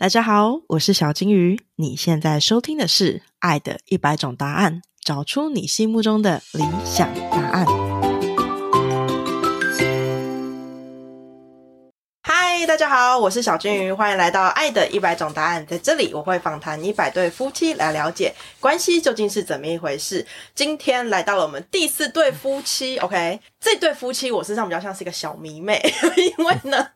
大家好，我是小金鱼。你现在收听的是《爱的一百种答案》，找出你心目中的理想答案。大家好，我是小金鱼，欢迎来到《爱的一百种答案》。在这里，我会访谈一百对夫妻，来了解关系究竟是怎么一回事。今天来到了我们第四对夫妻，OK。这对夫妻，我身上比较像是一个小迷妹，因为呢，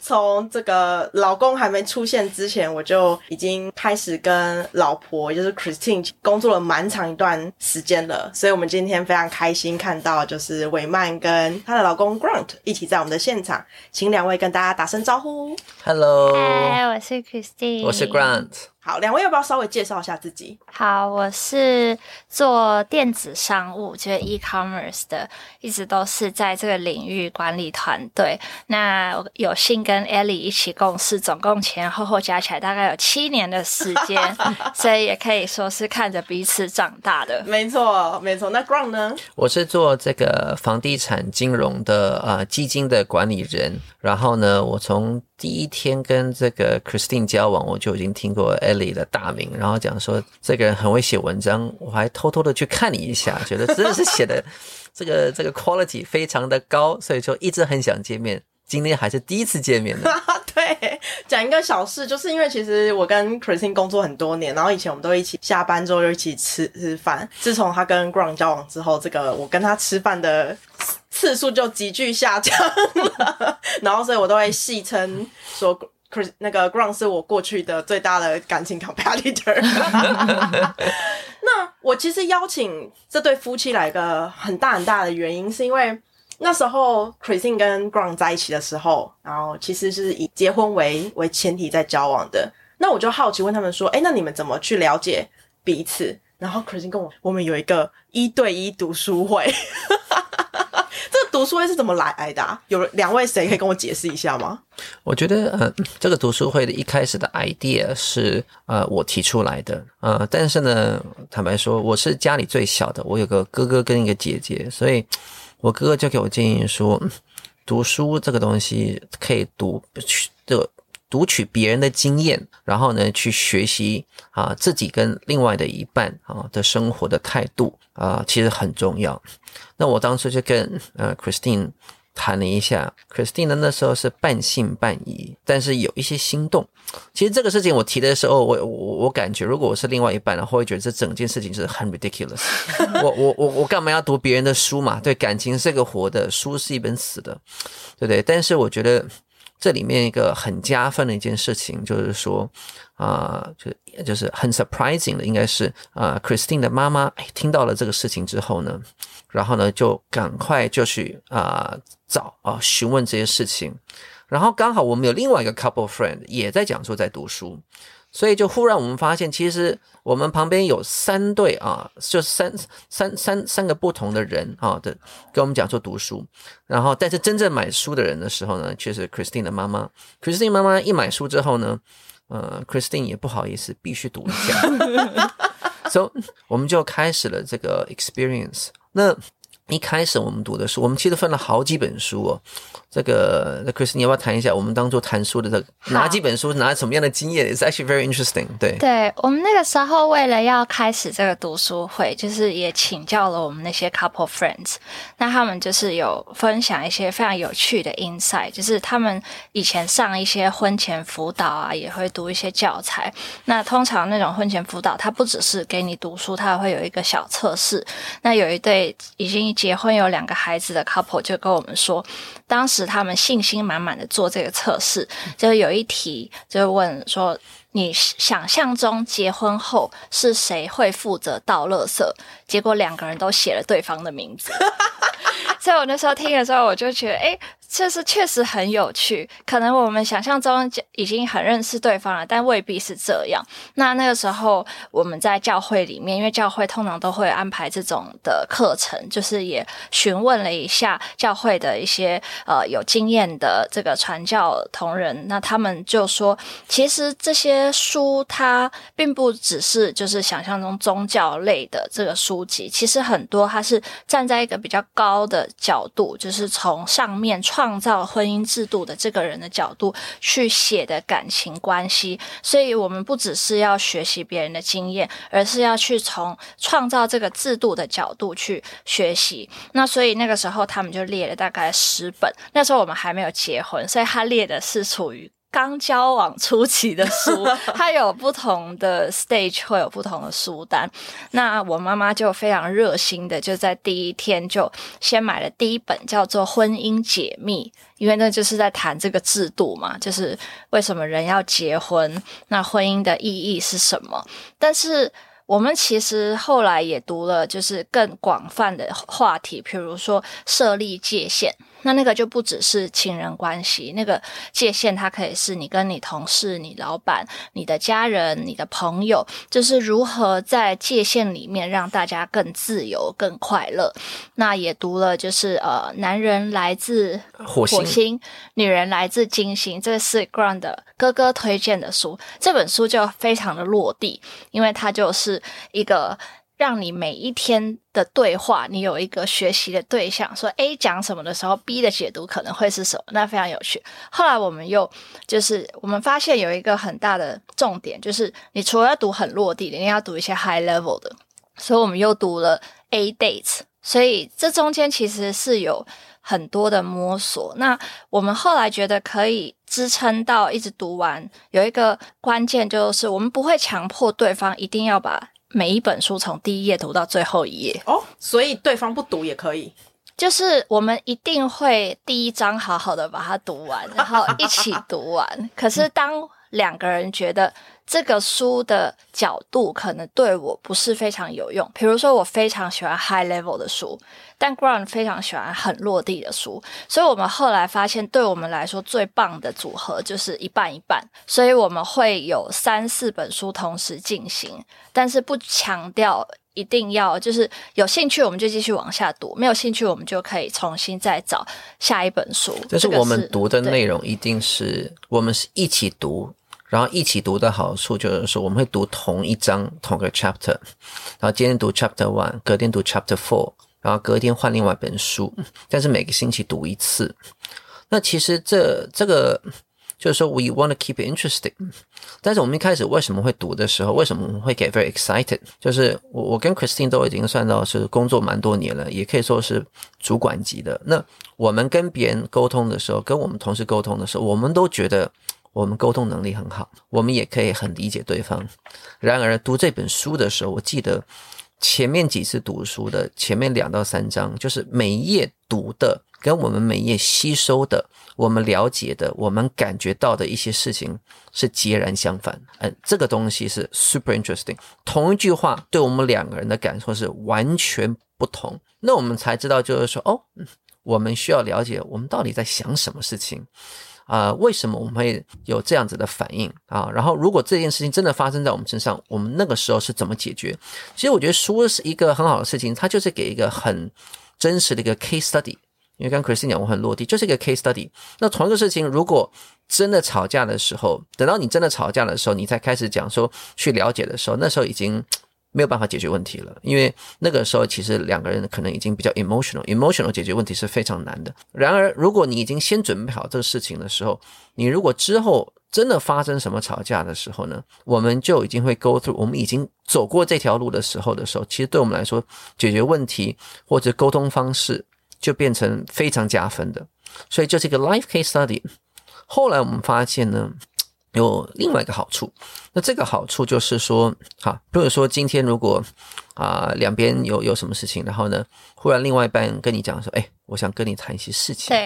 从这个老公还没出现之前，我就已经开始跟老婆，就是 Christine 工作了蛮长一段时间了。所以，我们今天非常开心看到，就是韦曼跟她的老公 Grant 一起在我们的现场，请两位跟大家打声招呼。Hello，嗨，我是 Christine，我是 Grant。 好，两位要不要稍微介绍一下自己？好，我是做电子商务，就是 e-commerce 的，一直都是在这个领域管理团队。那有幸跟 Ellie 一起共事，总共前后后加起来大概有七年的时间，所以也可以说是看着彼此长大的。没错，没错。那 Ground 呢？我是做这个房地产金融的呃基金的管理人。然后呢，我从第一天跟这个 Christine 交往，我就已经听过 Ellie 的大名，然后讲说这个人很会写文章，我还偷偷的去看你一下，觉得真的是写的 这个这个 quality 非常的高，所以就一直很想见面。今天还是第一次见面呢。对，讲一个小事，就是因为其实我跟 Christine 工作很多年，然后以前我们都一起下班之后就一起吃吃饭。自从他跟 Ground 交往之后，这个我跟他吃饭的次数就急剧下降了。然后所以我都会戏称说，Chris 那个 Ground 是我过去的最大的感情 competitor。那我其实邀请这对夫妻来个很大很大的原因，是因为。那时候，Christine 跟 Ground 在一起的时候，然后其实是以结婚为为前提在交往的。那我就好奇问他们说：“哎，那你们怎么去了解彼此？”然后 Christine 跟我，我们有一个一对一读书会。这个读书会是怎么来的？有两位谁可以跟我解释一下吗？我觉得，呃，这个读书会的一开始的 idea 是呃我提出来的，呃，但是呢，坦白说，我是家里最小的，我有个哥哥跟一个姐姐，所以。我哥哥就给我建议说，读书这个东西可以读取的读取别人的经验，然后呢去学习啊自己跟另外的一半啊的生活的态度啊，其实很重要。那我当初就跟呃 Christine。谈了一下，Christine 呢那时候是半信半疑，但是有一些心动。其实这个事情我提的时候，我我我感觉，如果我是另外一半，的话会觉得这整件事情是很 ridiculous。我我我我干嘛要读别人的书嘛？对，感情是个活的，书是一本死的，对不对？但是我觉得这里面一个很加分的一件事情，就是说啊，就就是很 surprising 的，应该是啊，Christine 的妈妈听到了这个事情之后呢。然后呢，就赶快就去啊找啊询问这些事情，然后刚好我们有另外一个 couple friend 也在讲说在读书，所以就忽然我们发现，其实我们旁边有三对啊，就三三三三个不同的人啊的跟我们讲说读书，然后但是真正买书的人的时候呢，却是 Christine 的妈妈。Christine 妈妈一买书之后呢，呃，Christine 也不好意思，必须读一下，所以我们就开始了这个 experience。那一开始我们读的书，我们其实分了好几本书哦。这个，那 Chris，你要不要谈一下我们当初谈书的这拿几本书，拿什么样的经验？It's actually very interesting。对，对我们那个时候为了要开始这个读书会，就是也请教了我们那些 couple friends，那他们就是有分享一些非常有趣的 insight，就是他们以前上一些婚前辅导啊，也会读一些教材。那通常那种婚前辅导，它不只是给你读书，它会有一个小测试。那有一对已经结婚有两个孩子的 couple 就跟我们说，当时。他们信心满满的做这个测试，就是有一题就问说：你想象中结婚后是谁会负责倒垃圾？结果两个人都写了对方的名字。所以我那时候听的时候，我就觉得，哎。这是确实很有趣，可能我们想象中已经很认识对方了，但未必是这样。那那个时候我们在教会里面，因为教会通常都会安排这种的课程，就是也询问了一下教会的一些呃有经验的这个传教同仁，那他们就说，其实这些书它并不只是就是想象中宗教类的这个书籍，其实很多它是站在一个比较高的角度，就是从上面传。创造婚姻制度的这个人的角度去写的感情关系，所以我们不只是要学习别人的经验，而是要去从创造这个制度的角度去学习。那所以那个时候他们就列了大概十本，那时候我们还没有结婚，所以他列的是处于。刚交往初期的书，它有不同的 stage，会有不同的书单。那我妈妈就非常热心的，就在第一天就先买了第一本，叫做《婚姻解密》，因为那就是在谈这个制度嘛，就是为什么人要结婚，那婚姻的意义是什么。但是我们其实后来也读了，就是更广泛的话题，比如说设立界限。那那个就不只是情人关系，那个界限它可以是你跟你同事、你老板、你的家人、你的朋友，就是如何在界限里面让大家更自由、更快乐。那也读了，就是呃，男人来自火星，女人来自金星，这是 Grant 的哥哥推荐的书。这本书就非常的落地，因为它就是一个。让你每一天的对话，你有一个学习的对象。说 A 讲什么的时候，B 的解读可能会是什么？那非常有趣。后来我们又就是我们发现有一个很大的重点，就是你除了要读很落地的，你要读一些 high level 的。所以我们又读了 A dates。所以这中间其实是有很多的摸索。那我们后来觉得可以支撑到一直读完，有一个关键就是我们不会强迫对方一定要把。每一本书从第一页读到最后一页哦，所以对方不读也可以。就是我们一定会第一章好好的把它读完，然后一起读完。可是当两个人觉得。这个书的角度可能对我不是非常有用。比如说，我非常喜欢 high level 的书，但 Grant 非常喜欢很落地的书。所以我们后来发现，对我们来说最棒的组合就是一半一半。所以我们会有三四本书同时进行，但是不强调一定要就是有兴趣我们就继续往下读，没有兴趣我们就可以重新再找下一本书。但是我们读的内容一定是我们是一起读。然后一起读的好处就是说，我们会读同一章同个 chapter，然后今天读 chapter one，隔天读 chapter four，然后隔天换另外一本书，但是每个星期读一次。那其实这这个就是说，we want to keep it interesting。但是我们一开始为什么会读的时候，为什么会 get very excited？就是我我跟 Christine 都已经算到是工作蛮多年了，也可以说是主管级的。那我们跟别人沟通的时候，跟我们同事沟通的时候，我们都觉得。我们沟通能力很好，我们也可以很理解对方。然而读这本书的时候，我记得前面几次读书的前面两到三章，就是每一页读的跟我们每一页吸收的、我们了解的、我们感觉到的一些事情是截然相反。嗯，这个东西是 super interesting。同一句话对我们两个人的感受是完全不同。那我们才知道，就是说，哦，我们需要了解我们到底在想什么事情。啊，为什么我们会有这样子的反应啊？然后，如果这件事情真的发生在我们身上，我们那个时候是怎么解决？其实我觉得书是一个很好的事情，它就是给一个很真实的一个 case study。因为刚 Christine 讲，我很落地，就是一个 case study。那同一个事情，如果真的吵架的时候，等到你真的吵架的时候，你才开始讲说去了解的时候，那时候已经。没有办法解决问题了，因为那个时候其实两个人可能已经比较 emotional，emotional 解决问题是非常难的。然而，如果你已经先准备好这个事情的时候，你如果之后真的发生什么吵架的时候呢，我们就已经会 go through，我们已经走过这条路的时候的时候，其实对我们来说解决问题或者沟通方式就变成非常加分的。所以就是一个 life case study。后来我们发现呢。有另外一个好处，那这个好处就是说，哈，比如说今天如果啊两边有有什么事情，然后呢，忽然另外一半跟你讲说，哎，我想跟你谈一些事情，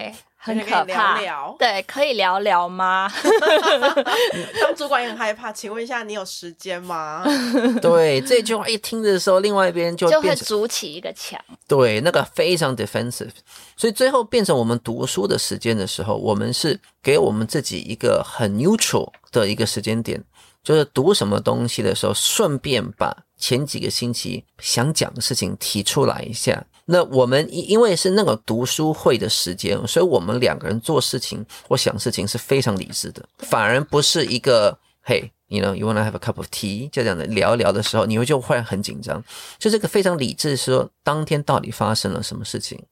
很可怕，对，可以聊聊吗？当主管也很害怕，请问一下，你有时间吗？对，这句话一听的时候，另外一边就就会筑起一个墙，对，那个非常 defensive，所以最后变成我们读书的时间的时候，我们是给我们自己一个很 neutral 的一个时间点，就是读什么东西的时候，顺便把前几个星期想讲的事情提出来一下。那我们因因为是那个读书会的时间，所以我们两个人做事情或想事情是非常理智的，反而不是一个嘿。you know you wanna have a cup of tea，就这样的聊一聊的时候，你会就忽然很紧张，就这个非常理智，说当天到底发生了什么事情。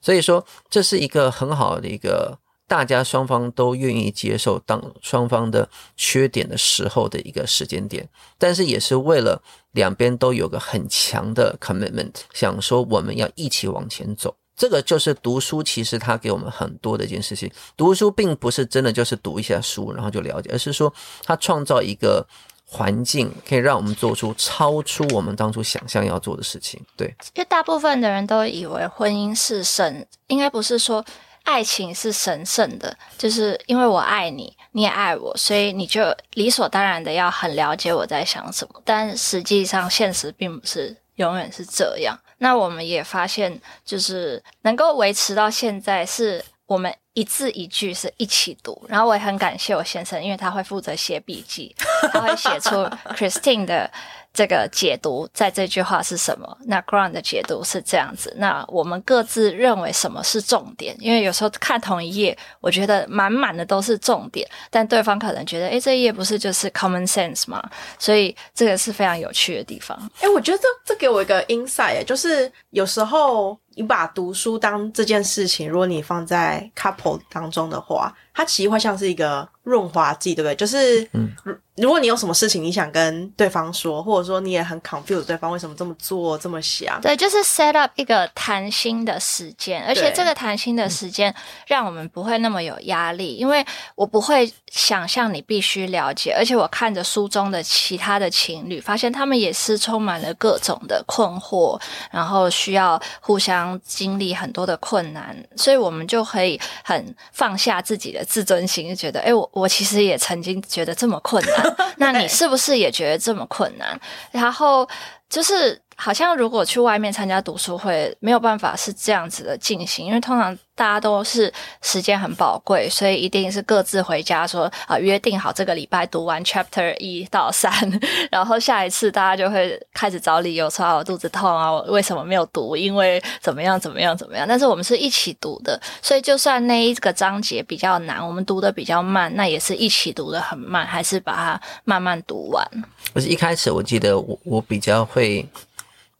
所以说，这是一个很好的一个大家双方都愿意接受当双方的缺点的时候的一个时间点，但是也是为了两边都有个很强的 commitment，想说我们要一起往前走。这个就是读书，其实它给我们很多的一件事情。读书并不是真的就是读一下书然后就了解，而是说它创造一个环境，可以让我们做出超出我们当初想象要做的事情。对，因为大部分的人都以为婚姻是神，应该不是说爱情是神圣的，就是因为我爱你，你也爱我，所以你就理所当然的要很了解我在想什么。但实际上，现实并不是永远是这样。那我们也发现，就是能够维持到现在，是我们一字一句是一起读。然后我也很感谢我先生，因为他会负责写笔记，他会写出 Christine 的。这个解读在这句话是什么？那 Grant 的解读是这样子。那我们各自认为什么是重点？因为有时候看同一页，我觉得满满的都是重点，但对方可能觉得，诶，这一页不是就是 common sense 吗？所以这个是非常有趣的地方。诶，我觉得这这给我一个 insight，就是有时候你把读书当这件事情，如果你放在 couple 当中的话，它其实会像是一个润滑剂，对不对？就是，嗯。如果你有什么事情你想跟对方说，或者说你也很 confuse 对方为什么这么做这么想，对，就是 set up 一个谈心的时间，而且这个谈心的时间让我们不会那么有压力，因为我不会想象你必须了解，而且我看着书中的其他的情侣，发现他们也是充满了各种的困惑，然后需要互相经历很多的困难，所以我们就可以很放下自己的自尊心，就觉得，哎，我我其实也曾经觉得这么困难。那你是不是也觉得这么困难？然后就是。好像如果去外面参加读书会，没有办法是这样子的进行，因为通常大家都是时间很宝贵，所以一定是各自回家说啊，约定好这个礼拜读完 chapter 一到三，然后下一次大家就会开始找理由说啊，我肚子痛啊，我为什么没有读？因为怎么样怎么样怎么样？但是我们是一起读的，所以就算那一个章节比较难，我们读的比较慢，那也是一起读的很慢，还是把它慢慢读完。可是一开始我记得我我比较会。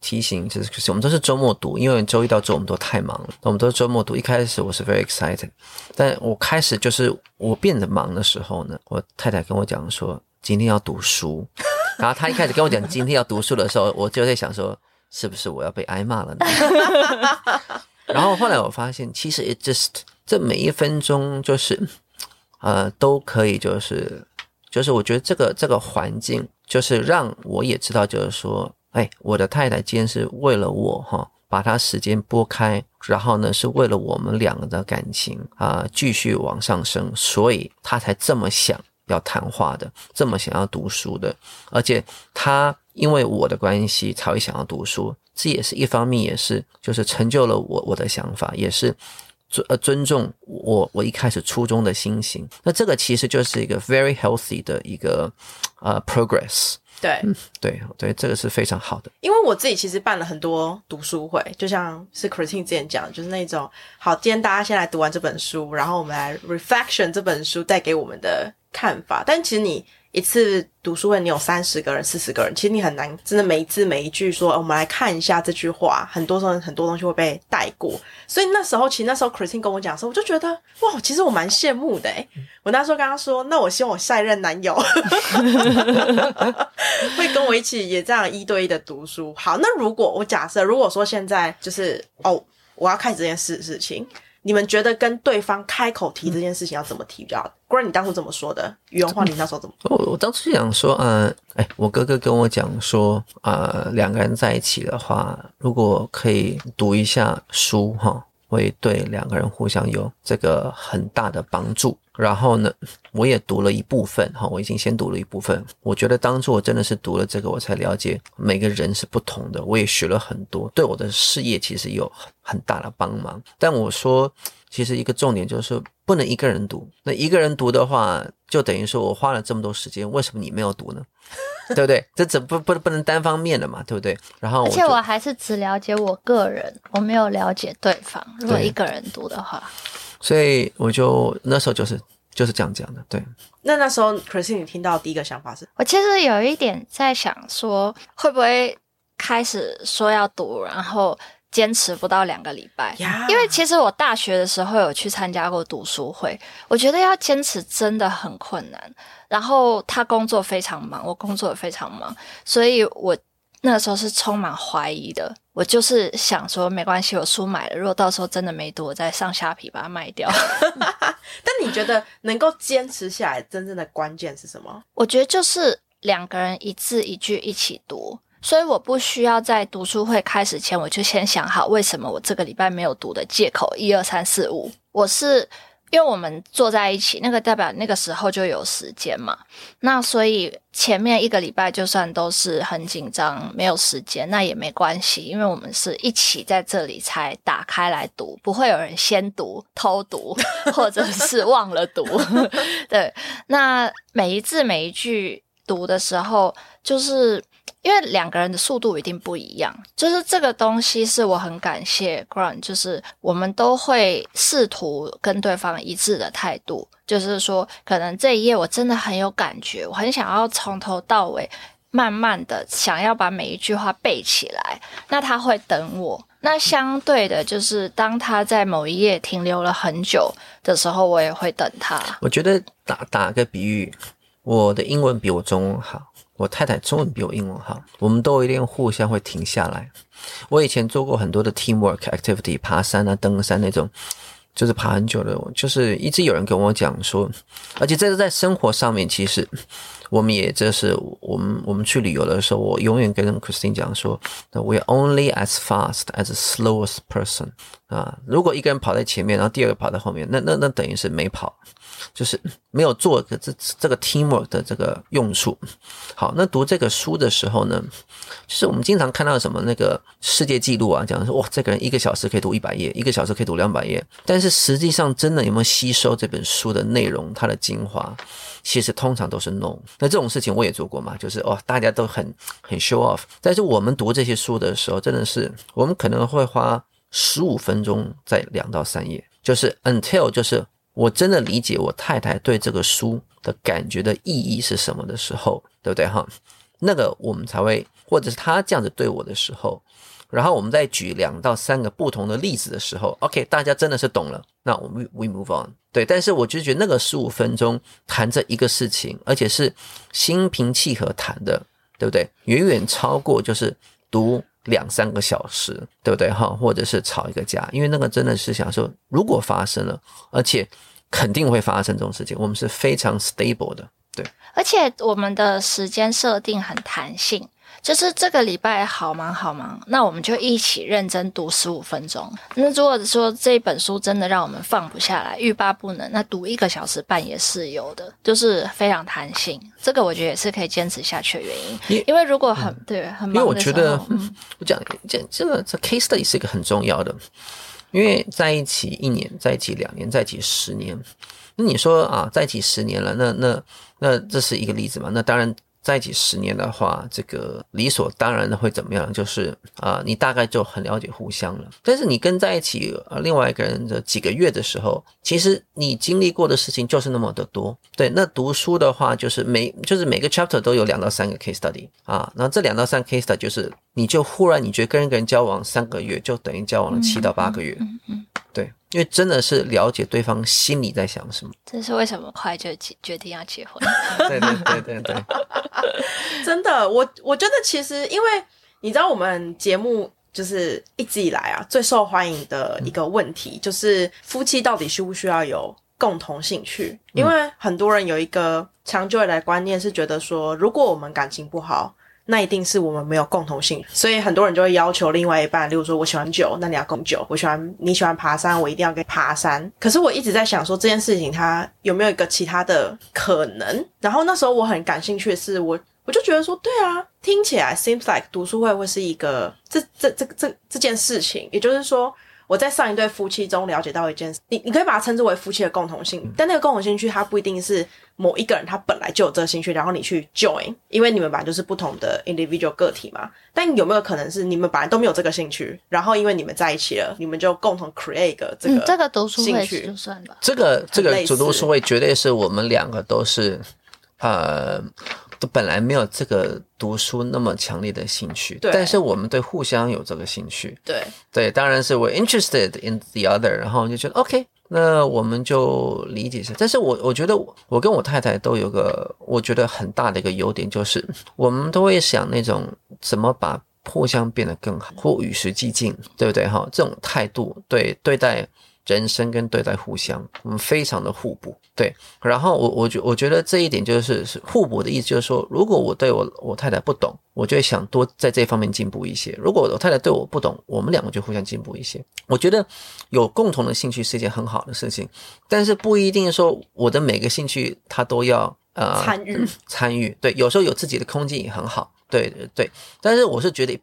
提醒就是，我们都是周末读，因为周一到周我们都太忙了。我们都是周末读。一开始我是 very excited，但我开始就是我变得忙的时候呢，我太太跟我讲说今天要读书，然后她一开始跟我讲今天要读书的时候，我就在想说是不是我要被挨骂了呢？然后后来我发现，其实 it just 这每一分钟就是呃都可以，就是就是我觉得这个这个环境就是让我也知道，就是说。哎，我的太太今天是为了我哈，把她时间拨开，然后呢，是为了我们两个的感情啊继续往上升，所以她才这么想要谈话的，这么想要读书的，而且她因为我的关系才会想要读书，这也是一方面，也是就是成就了我我的想法，也是尊呃尊重我我一开始初衷的心情。那这个其实就是一个 very healthy 的一个呃 progress。对，对，对，这个是非常好的。因为我自己其实办了很多读书会，就像是 Christine 之前讲，就是那种好，今天大家先来读完这本书，然后我们来 reflection 这本书带给我们的看法。但其实你。一次读书会，你有三十个人、四十个人，其实你很难真的每一字每一句说。我们来看一下这句话，很多时候很多东西会被带过。所以那时候，其实那时候 Christine 跟我讲的时候，我就觉得哇，其实我蛮羡慕的。我那时候跟他说，那我希望我下一任男友 会跟我一起也这样一对一的读书。好，那如果我假设，如果说现在就是哦，我要开始这件事事情。你们觉得跟对方开口提这件事情要怎么提比较？不然你当初怎么说的？原话你那时候怎么？我我当初想说，嗯，哎，我哥哥跟我讲说，呃，两个人在一起的话，如果可以读一下书，哈。会对两个人互相有这个很大的帮助。然后呢，我也读了一部分哈，我已经先读了一部分。我觉得当初我真的是读了这个，我才了解每个人是不同的。我也学了很多，对我的事业其实有很大的帮忙。但我说，其实一个重点就是不能一个人读。那一个人读的话，就等于说我花了这么多时间，为什么你没有读呢？对不对？这怎不不不能单方面的嘛？对不对？然后，而且我还是只了解我个人，我没有了解对方。如果一个人读的话，所以我就那时候就是就是这样讲的。对，那那时候 Christine 你听到第一个想法是，我其实有一点在想说，会不会开始说要读，然后坚持不到两个礼拜呀因为其实我大学的时候有去参加过读书会，我觉得要坚持真的很困难。然后他工作非常忙，我工作也非常忙，所以我那个时候是充满怀疑的。我就是想说，没关系，我书买了，如果到时候真的没读，我再上下皮把它卖掉。但你觉得能够坚持下来，真正的关键是什么？我觉得就是两个人一字一句一起读，所以我不需要在读书会开始前我就先想好为什么我这个礼拜没有读的借口一二三四五。我是因为我们坐在一起，那个代表那个时候就有时间嘛，那所以前面一个礼拜就算都是很紧张，没有时间，那也没关系，因为我们是一起在这里才打开来读，不会有人先读、偷读 或者是忘了读。对，那每一字每一句读的时候，就是因为两个人的速度一定不一样，就是这个东西是我很感谢 Grant，就是我们都会试图跟对方一致的态度，就是说，可能这一页我真的很有感觉，我很想要从头到尾。慢慢的想要把每一句话背起来，那他会等我。那相对的，就是当他在某一页停留了很久的时候，我也会等他。我觉得打打个比喻，我的英文比我中文好，我太太中文比我英文好，我们都一定互相会停下来。我以前做过很多的 teamwork activity，爬山啊、登山那种，就是爬很久的，就是一直有人跟我讲说，而且这是在生活上面，其实我们也这是我们我们去旅游的时候，我永远跟 Christine 讲说 we are only as fast as slowest person 啊，如果一个人跑在前面，然后第二个跑在后面，那那那等于是没跑。就是没有做这这个 teamwork 的这个用处。好，那读这个书的时候呢，就是我们经常看到什么那个世界纪录啊，讲说哇，这个人一个小时可以读一百页，一个小时可以读两百页。但是实际上真的有没有吸收这本书的内容，它的精华，其实通常都是 no。那这种事情我也做过嘛，就是哦，大家都很很 show off。但是我们读这些书的时候，真的是我们可能会花十五分钟在两到三页，就是 until 就是。我真的理解我太太对这个书的感觉的意义是什么的时候，对不对哈？那个我们才会，或者是他这样子对我的时候，然后我们再举两到三个不同的例子的时候，OK，大家真的是懂了，那我们 we move on。对，但是我就觉得那个十五分钟谈这一个事情，而且是心平气和谈的，对不对？远远超过就是读两三个小时，对不对哈？或者是吵一个架，因为那个真的是想说，如果发生了，而且。肯定会发生这种事情，我们是非常 stable 的，对。而且我们的时间设定很弹性，就是这个礼拜好忙好忙，那我们就一起认真读十五分钟。那如果说这本书真的让我们放不下来，欲罢不能，那读一个小时半也是有的，就是非常弹性。这个我觉得也是可以坚持下去的原因。因为如果很对很忙因为我觉得，我讲这这个这 case study 是一个很重要的。因为在一起一年，在一起两年，在一起十年，那你说啊，在一起十年了，那那那这是一个例子嘛？那当然。在一起十年的话，这个理所当然的会怎么样？就是啊，你大概就很了解互相了。但是你跟在一起呃另外一个人的几个月的时候，其实你经历过的事情就是那么的多。对，那读书的话，就是每就是每个 chapter 都有两到三个 case study 啊，那这两到三 case study 就是你就忽然你觉得跟一个人交往三个月，就等于交往了七到八个月。对，因为真的是了解对方心里在想什么。这是为什么快就决决定要结婚？对对对对对，真的，我我觉得其实，因为你知道，我们节目就是一直以来啊最受欢迎的一个问题，就是夫妻到底需不需要有共同兴趣？因为很多人有一个长久以来观念是觉得说，如果我们感情不好。那一定是我们没有共同性，所以很多人就会要求另外一半，例如说我喜欢酒，那你要共酒；我喜欢你喜欢爬山，我一定要跟爬山。可是我一直在想说这件事情它有没有一个其他的可能？然后那时候我很感兴趣的是，我我就觉得说，对啊，听起来 seems like 读书会会是一个这这这这这件事情，也就是说。我在上一对夫妻中了解到一件事，你你可以把它称之为夫妻的共同兴趣，但那个共同兴趣它不一定是某一个人他本来就有这个兴趣，然后你去 join，因为你们本来就是不同的 individual 个体嘛。但有没有可能是你们本来都没有这个兴趣，然后因为你们在一起了，你们就共同 create 一个这个、嗯，这个读书会兴趣就算吧。这个这个主读书会绝对是我们两个都是，呃，都本来没有这个读书那么强烈的兴趣，对但是我们对互相有这个兴趣，对对，当然是我 interested in the other，然后就觉得 OK，那我们就理解一下。但是我我觉得我我跟我太太都有个我觉得很大的一个优点，就是我们都会想那种怎么把互相变得更好，或与时俱进，对不对？哈，这种态度对对待人生跟对待互相，我们非常的互补。对，然后我我觉我觉得这一点就是是互补的意思，就是说，如果我对我我太太不懂，我就会想多在这方面进步一些；如果我太太对我不懂，我们两个就互相进步一些。我觉得有共同的兴趣是一件很好的事情，但是不一定说我的每个兴趣他都要呃参与参与。对，有时候有自己的空间也很好。对对对，但是我是觉得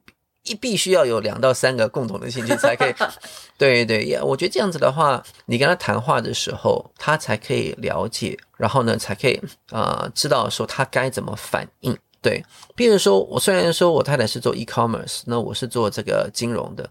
一必须要有两到三个共同的兴趣才可以。对对，也我觉得这样子的话，你跟他谈话的时候，他才可以了解，然后呢，才可以呃知道说他该怎么反应。对，比如说我虽然说我太太是做 e-commerce，那我是做这个金融的，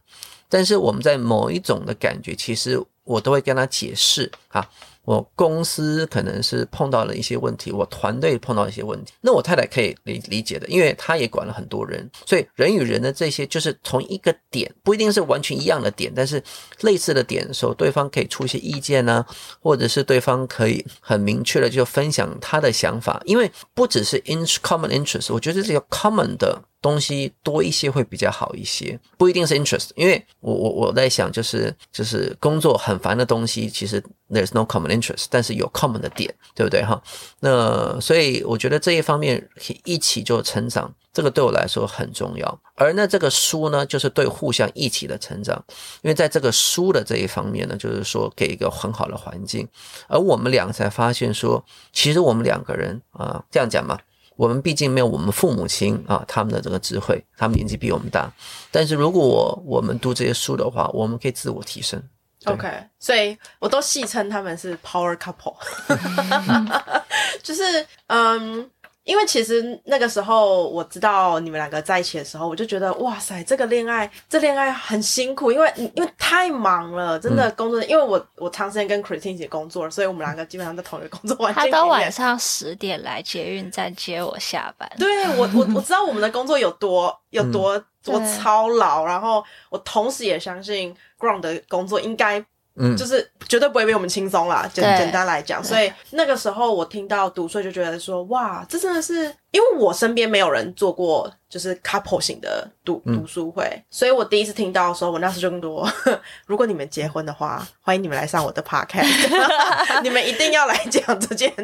但是我们在某一种的感觉，其实我都会跟他解释啊。我公司可能是碰到了一些问题，我团队碰到一些问题，那我太太可以理理解的，因为她也管了很多人，所以人与人的这些就是从一个点，不一定是完全一样的点，但是类似的点的时候，对方可以出一些意见呢、或者是对方可以很明确的就分享他的想法，因为不只是 in common interest，我觉得这个 common 的。东西多一些会比较好一些，不一定是 interest，因为我我我在想，就是就是工作很烦的东西，其实 there's no common interest，但是有 common 的点，对不对哈？那所以我觉得这一方面可以一起就成长，这个对我来说很重要。而那这个书呢，就是对互相一起的成长，因为在这个书的这一方面呢，就是说给一个很好的环境，而我们两个才发现说，其实我们两个人啊，这样讲嘛。我们毕竟没有我们父母亲啊，他们的这个智慧，他们年纪比我们大。但是如果我我们读这些书的话，我们可以自我提升。OK，所以我都戏称他们是 power couple，就是嗯。因为其实那个时候我知道你们两个在一起的时候，我就觉得哇塞，这个恋爱，这恋爱很辛苦，因为因为太忙了，真的工作。因为我我长时间跟 Christine 一起工作，所以我们两个基本上在同一个工作环境他里面。都晚上十点来捷运站接我下班。对我我我知道我们的工作有多有多、多操劳，然后我同时也相信 Ground 的工作应该。嗯。就是绝对不会比我们轻松啦，简简单来讲，所以那个时候我听到读书就觉得说，哇，这真的是，因为我身边没有人做过就是 couple 型的读读书会，所以我第一次听到的时候，我那时候就更多，如果你们结婚的话，欢迎你们来上我的 podcast，你们一定要来讲这件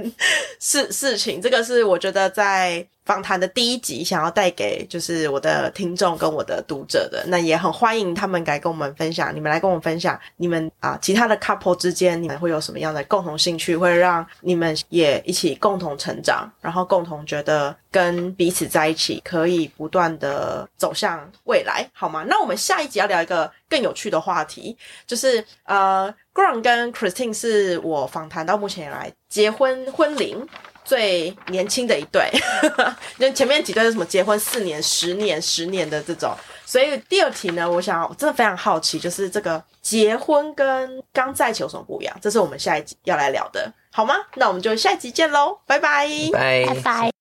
事事情，这个是我觉得在访谈的第一集想要带给就是我的听众跟我的读者的，那也很欢迎他们来跟我们分享，你们来跟我们分享你们啊其他的 couple 之间你们会有什么样的共同兴趣，会让你们也一起共同成长，然后共同觉得跟彼此在一起可以不断的走向未来，好吗？那我们下一集要聊一个更有趣的话题，就是呃 g r a n 跟 Christine 是我访谈到目前以来结婚婚龄最年轻的一对，因为前面几对是什么结婚四年、十年、十年的这种，所以第二题呢，我想我真的非常好奇，就是这个结婚跟刚在一起有什么不一样？这是我们下一集要来聊的，好吗？那我们就下一集见喽，拜拜。拜拜拜。